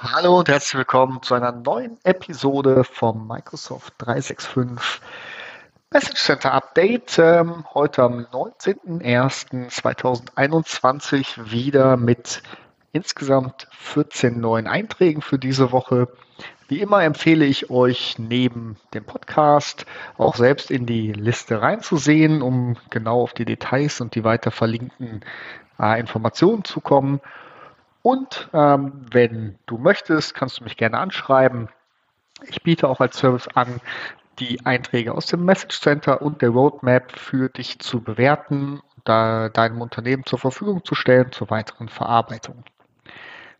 Hallo und herzlich willkommen zu einer neuen Episode vom Microsoft 365 Message Center Update. Ähm, heute am 19.01.2021 wieder mit insgesamt 14 neuen Einträgen für diese Woche. Wie immer empfehle ich euch neben dem Podcast auch selbst in die Liste reinzusehen, um genau auf die Details und die weiter verlinkten äh, Informationen zu kommen. Und ähm, wenn du möchtest, kannst du mich gerne anschreiben. Ich biete auch als Service an, die Einträge aus dem Message Center und der Roadmap für dich zu bewerten, da deinem Unternehmen zur Verfügung zu stellen zur weiteren Verarbeitung.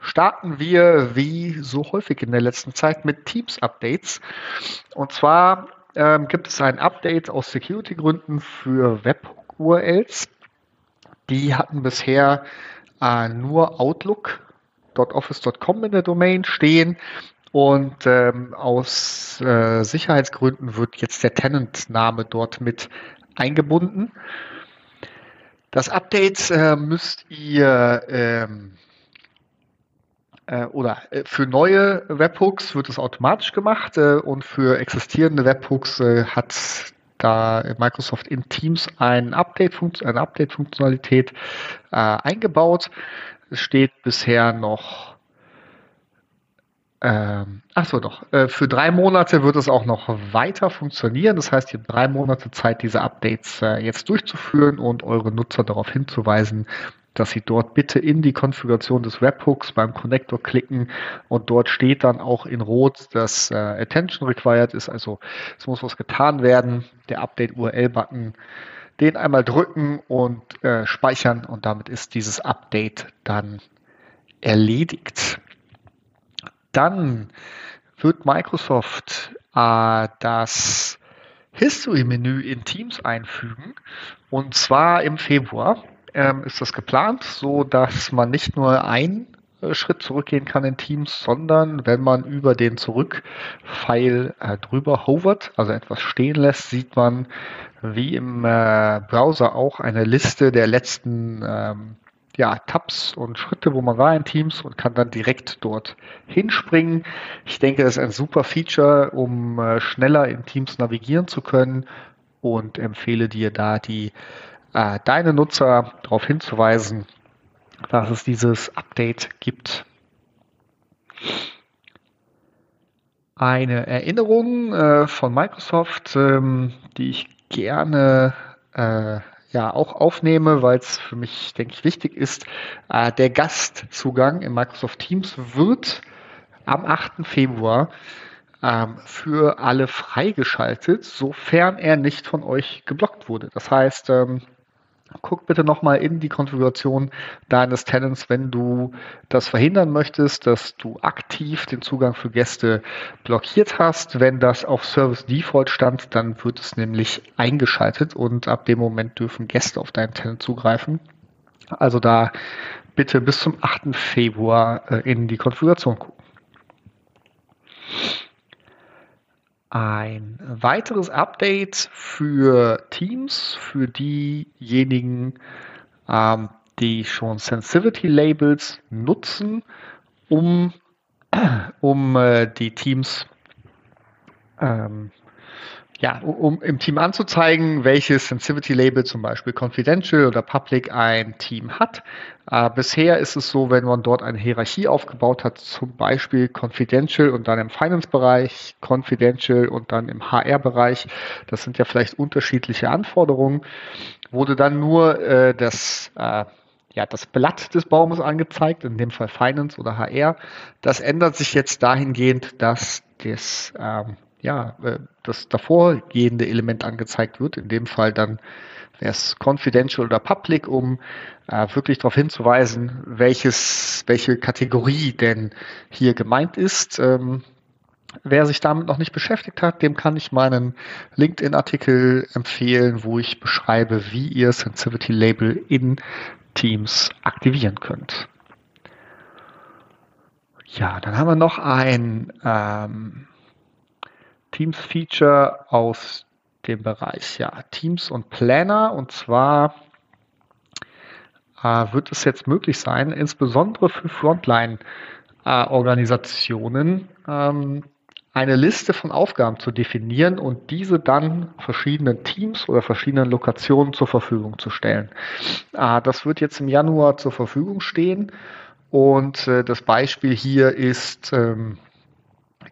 Starten wir wie so häufig in der letzten Zeit mit Teams-Updates. Und zwar ähm, gibt es ein Update aus Security-Gründen für Web-URLs. Die hatten bisher äh, nur Outlook.office.com in der Domain stehen. Und ähm, aus äh, Sicherheitsgründen wird jetzt der Tenant-Name dort mit eingebunden. Das Update äh, müsst ihr ähm, äh, oder äh, für neue Webhooks wird es automatisch gemacht äh, und für existierende Webhooks äh, hat da Microsoft in Teams ein Update, eine Update-Funktionalität äh, eingebaut. Es steht bisher noch ähm, achso, doch. Äh, für drei Monate wird es auch noch weiter funktionieren. Das heißt, ihr habt drei Monate Zeit, diese Updates äh, jetzt durchzuführen und eure Nutzer darauf hinzuweisen, dass Sie dort bitte in die Konfiguration des Webhooks beim Connector klicken und dort steht dann auch in Rot, dass äh, Attention required ist, also es muss was getan werden. Der Update URL-Button, den einmal drücken und äh, speichern und damit ist dieses Update dann erledigt. Dann wird Microsoft äh, das History-Menü in Teams einfügen und zwar im Februar ähm, ist das geplant, so dass man nicht nur einen äh, Schritt zurückgehen kann in Teams, sondern wenn man über den Zurück-Pfeil äh, drüber hovert, also etwas stehen lässt, sieht man wie im äh, Browser auch eine Liste der letzten ähm, ja, Tabs und Schritte, wo man war in Teams und kann dann direkt dort hinspringen. Ich denke, das ist ein super Feature, um äh, schneller in Teams navigieren zu können und empfehle dir da die äh, deine Nutzer darauf hinzuweisen, dass es dieses Update gibt. Eine Erinnerung äh, von Microsoft, ähm, die ich gerne äh, ja auch aufnehme, weil es für mich, denke ich, wichtig ist. Äh, der Gastzugang in Microsoft Teams wird am 8. Februar ähm, für alle freigeschaltet, sofern er nicht von euch geblockt wurde. Das heißt, ähm, Guck bitte nochmal in die Konfiguration deines Tenants, wenn du das verhindern möchtest, dass du aktiv den Zugang für Gäste blockiert hast. Wenn das auf Service Default stand, dann wird es nämlich eingeschaltet und ab dem Moment dürfen Gäste auf deinen Tenant zugreifen. Also da bitte bis zum 8. Februar äh, in die Konfiguration gucken. Ein weiteres Update für Teams, für diejenigen, ähm, die schon Sensitivity Labels nutzen, um, um äh, die Teams ähm, ja, um im Team anzuzeigen, welches Sensitivity Label zum Beispiel Confidential oder Public ein Team hat. Äh, bisher ist es so, wenn man dort eine Hierarchie aufgebaut hat, zum Beispiel Confidential und dann im Finance-Bereich, Confidential und dann im HR-Bereich, das sind ja vielleicht unterschiedliche Anforderungen, wurde dann nur äh, das äh, ja, das Blatt des Baumes angezeigt, in dem Fall Finance oder HR. Das ändert sich jetzt dahingehend, dass das ähm, ja, äh, das davorgehende Element angezeigt wird. In dem Fall dann wäre es confidential oder public, um äh, wirklich darauf hinzuweisen, welches, welche Kategorie denn hier gemeint ist. Ähm, wer sich damit noch nicht beschäftigt hat, dem kann ich meinen LinkedIn-Artikel empfehlen, wo ich beschreibe, wie ihr Sensitivity Label in Teams aktivieren könnt. Ja, dann haben wir noch ein ähm, Teams-Feature aus dem Bereich ja, Teams und Planner. Und zwar äh, wird es jetzt möglich sein, insbesondere für Frontline äh, ähm, eine Liste von Aufgaben zu definieren und diese dann verschiedenen Teams oder verschiedenen Lokationen zur Verfügung zu stellen. Äh, das wird jetzt im Januar zur Verfügung stehen und äh, das Beispiel hier ist ähm,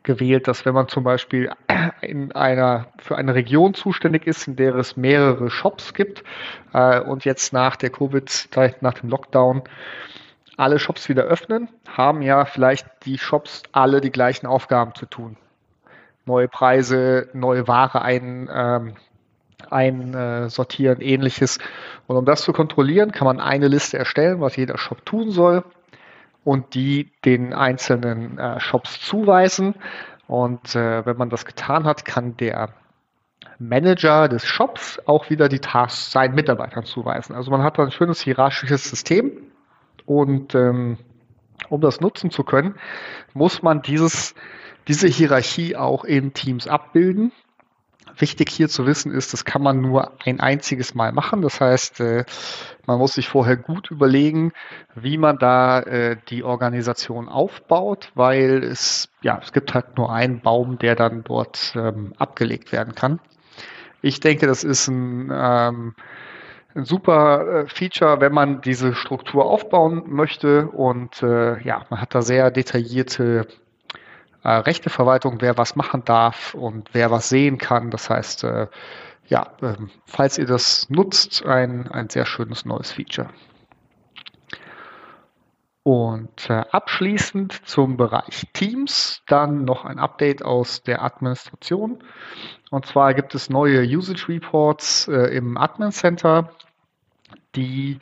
gewählt, dass wenn man zum Beispiel in einer, für eine Region zuständig ist, in der es mehrere Shops gibt äh, und jetzt nach der Covid, nach dem Lockdown alle Shops wieder öffnen, haben ja vielleicht die Shops alle die gleichen Aufgaben zu tun. Neue Preise, neue Ware ein, ähm, einsortieren, ähnliches. Und um das zu kontrollieren, kann man eine Liste erstellen, was jeder Shop tun soll und die den einzelnen äh, Shops zuweisen. Und äh, wenn man das getan hat, kann der Manager des Shops auch wieder die Tasks seinen Mitarbeitern zuweisen. Also man hat ein schönes hierarchisches System und ähm, um das nutzen zu können, muss man dieses, diese Hierarchie auch in Teams abbilden. Wichtig hier zu wissen ist, das kann man nur ein einziges Mal machen. Das heißt, äh, man muss sich vorher gut überlegen, wie man da äh, die Organisation aufbaut, weil es, ja, es gibt halt nur einen Baum, der dann dort ähm, abgelegt werden kann. Ich denke, das ist ein, ähm, ein super äh, Feature, wenn man diese Struktur aufbauen möchte und ja, man hat da sehr detaillierte äh, Rechteverwaltung, wer was machen darf und wer was sehen kann. Das heißt, äh, ja, äh, falls ihr das nutzt, ein, ein sehr schönes neues Feature. Und äh, abschließend zum Bereich Teams dann noch ein Update aus der Administration. Und zwar gibt es neue Usage Reports äh, im Admin Center, die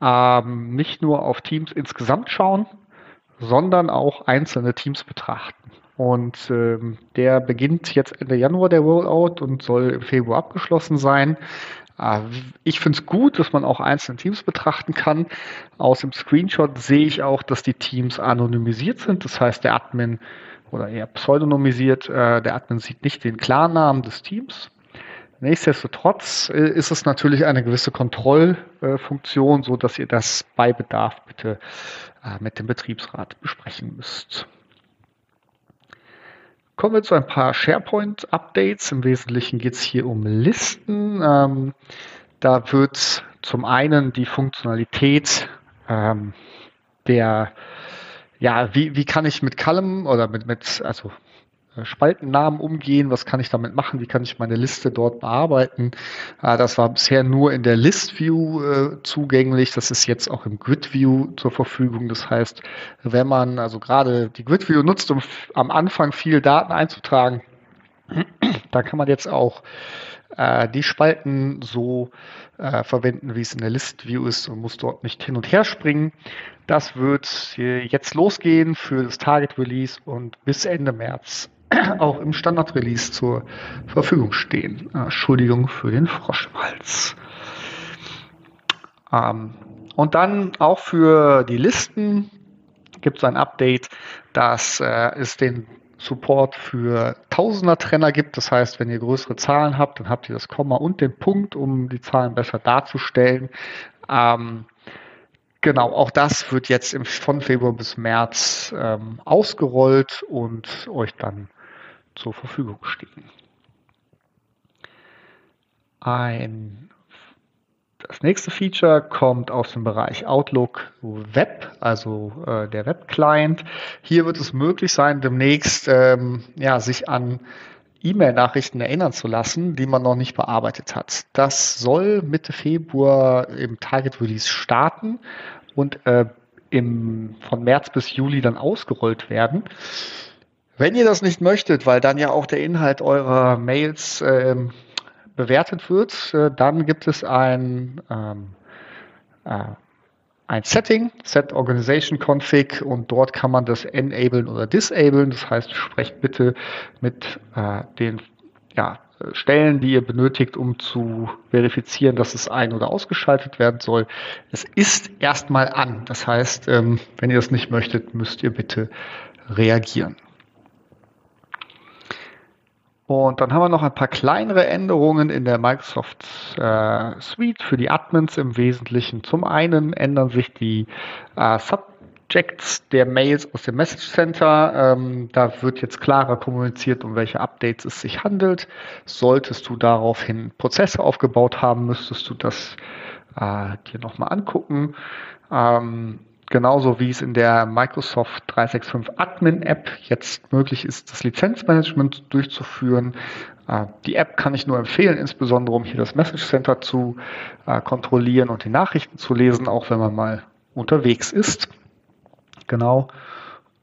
ähm, nicht nur auf Teams insgesamt schauen, sondern auch einzelne Teams betrachten. Und ähm, der beginnt jetzt Ende Januar der Rollout und soll im Februar abgeschlossen sein. Äh, ich finde es gut, dass man auch einzelne Teams betrachten kann. Aus dem Screenshot sehe ich auch, dass die Teams anonymisiert sind. Das heißt, der Admin oder eher pseudonymisiert, äh, der Admin sieht nicht den Klarnamen des Teams. Nichtsdestotrotz äh, ist es natürlich eine gewisse Kontrollfunktion, so dass ihr das bei Bedarf bitte äh, mit dem Betriebsrat besprechen müsst. Kommen wir zu ein paar SharePoint-Updates. Im Wesentlichen geht es hier um Listen. Ähm, da wird zum einen die Funktionalität ähm, der, ja, wie, wie kann ich mit Column oder mit, mit also Spaltennamen umgehen, was kann ich damit machen, wie kann ich meine Liste dort bearbeiten. Äh, das war bisher nur in der List View äh, zugänglich, das ist jetzt auch im Grid View zur Verfügung. Das heißt, wenn man also gerade die Grid View nutzt, um am Anfang viel Daten einzutragen, da kann man jetzt auch die Spalten so verwenden, wie es in der List View ist und muss dort nicht hin und her springen. Das wird jetzt losgehen für das Target Release und bis Ende März auch im Standard-Release zur Verfügung stehen. Äh, Entschuldigung für den Frosch. Ähm, und dann auch für die Listen gibt es ein Update, dass äh, es den Support für Tausender-Trenner gibt. Das heißt, wenn ihr größere Zahlen habt, dann habt ihr das Komma und den Punkt, um die Zahlen besser darzustellen. Ähm, Genau, auch das wird jetzt im, von Februar bis März ähm, ausgerollt und euch dann zur Verfügung stehen. Ein, das nächste Feature kommt aus dem Bereich Outlook Web, also äh, der Web-Client. Hier wird es möglich sein, demnächst ähm, ja, sich an E-Mail-Nachrichten erinnern zu lassen, die man noch nicht bearbeitet hat. Das soll Mitte Februar im Target Release starten und äh, im, von März bis Juli dann ausgerollt werden. Wenn ihr das nicht möchtet, weil dann ja auch der Inhalt eurer Mails ähm, bewertet wird, äh, dann gibt es ein, ähm, äh, ein Setting, Set Organization Config und dort kann man das enablen oder disablen. Das heißt, sprecht bitte mit äh, den ja, Stellen, die ihr benötigt, um zu verifizieren, dass es ein- oder ausgeschaltet werden soll. Es ist erstmal an. Das heißt, ähm, wenn ihr es nicht möchtet, müsst ihr bitte reagieren. Und dann haben wir noch ein paar kleinere Änderungen in der Microsoft äh, Suite für die Admins im Wesentlichen. Zum einen ändern sich die äh, Subject Subjects der Mails aus dem Message Center. Ähm, da wird jetzt klarer kommuniziert, um welche Updates es sich handelt. Solltest du daraufhin Prozesse aufgebaut haben, müsstest du das äh, dir nochmal angucken. Ähm, genauso wie es in der Microsoft 365 Admin App jetzt möglich ist, das Lizenzmanagement durchzuführen. Äh, die App kann ich nur empfehlen, insbesondere um hier das Message Center zu äh, kontrollieren und die Nachrichten zu lesen, auch wenn man mal unterwegs ist. Genau.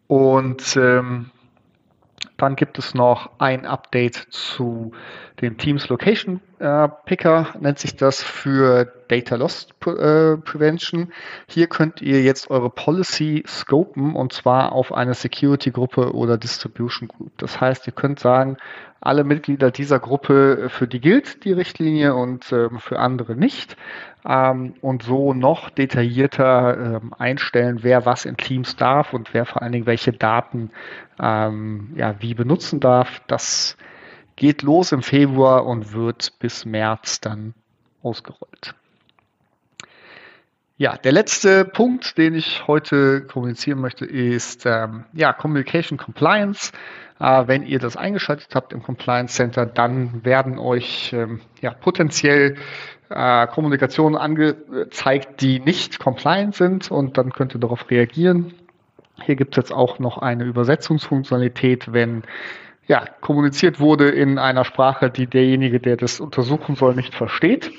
Und ähm, dann gibt es noch ein Update zu dem Teams Location äh, Picker, nennt sich das für Data Loss äh, Prevention. Hier könnt ihr jetzt eure Policy scopen und zwar auf eine Security Gruppe oder Distribution Group. Das heißt, ihr könnt sagen, alle Mitglieder dieser Gruppe, für die gilt die Richtlinie und äh, für andere nicht. Ähm, und so noch detaillierter ähm, einstellen, wer was in Teams darf und wer vor allen Dingen welche Daten ähm, ja, wie benutzen darf. Das geht los im Februar und wird bis März dann ausgerollt. Ja, der letzte Punkt, den ich heute kommunizieren möchte, ist ähm, ja, Communication Compliance. Äh, wenn ihr das eingeschaltet habt im Compliance Center, dann werden euch ähm, ja, potenziell äh, Kommunikationen angezeigt, die nicht compliant sind und dann könnt ihr darauf reagieren. Hier gibt es jetzt auch noch eine Übersetzungsfunktionalität, wenn ja, kommuniziert wurde in einer Sprache, die derjenige, der das untersuchen soll, nicht versteht.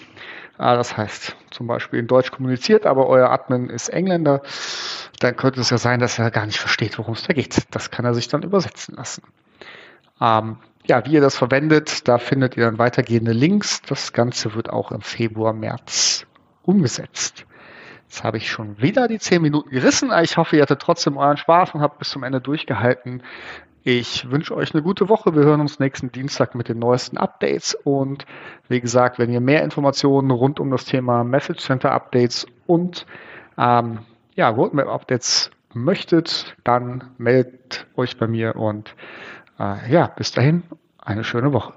Äh, das heißt, zum Beispiel in Deutsch kommuniziert, aber euer Admin ist Engländer, dann könnte es ja sein, dass er gar nicht versteht, worum es da geht. Das kann er sich dann übersetzen lassen. Ähm, ja, wie ihr das verwendet, da findet ihr dann weitergehende Links. Das Ganze wird auch im Februar, März umgesetzt. Jetzt habe ich schon wieder die zehn Minuten gerissen. Ich hoffe, ihr hattet trotzdem euren Spaß und habt bis zum Ende durchgehalten. Ich wünsche euch eine gute Woche. Wir hören uns nächsten Dienstag mit den neuesten Updates. Und wie gesagt, wenn ihr mehr Informationen rund um das Thema Message Center Updates und ähm, ja, Roadmap Updates möchtet, dann meldet euch bei mir und äh, ja, bis dahin eine schöne Woche.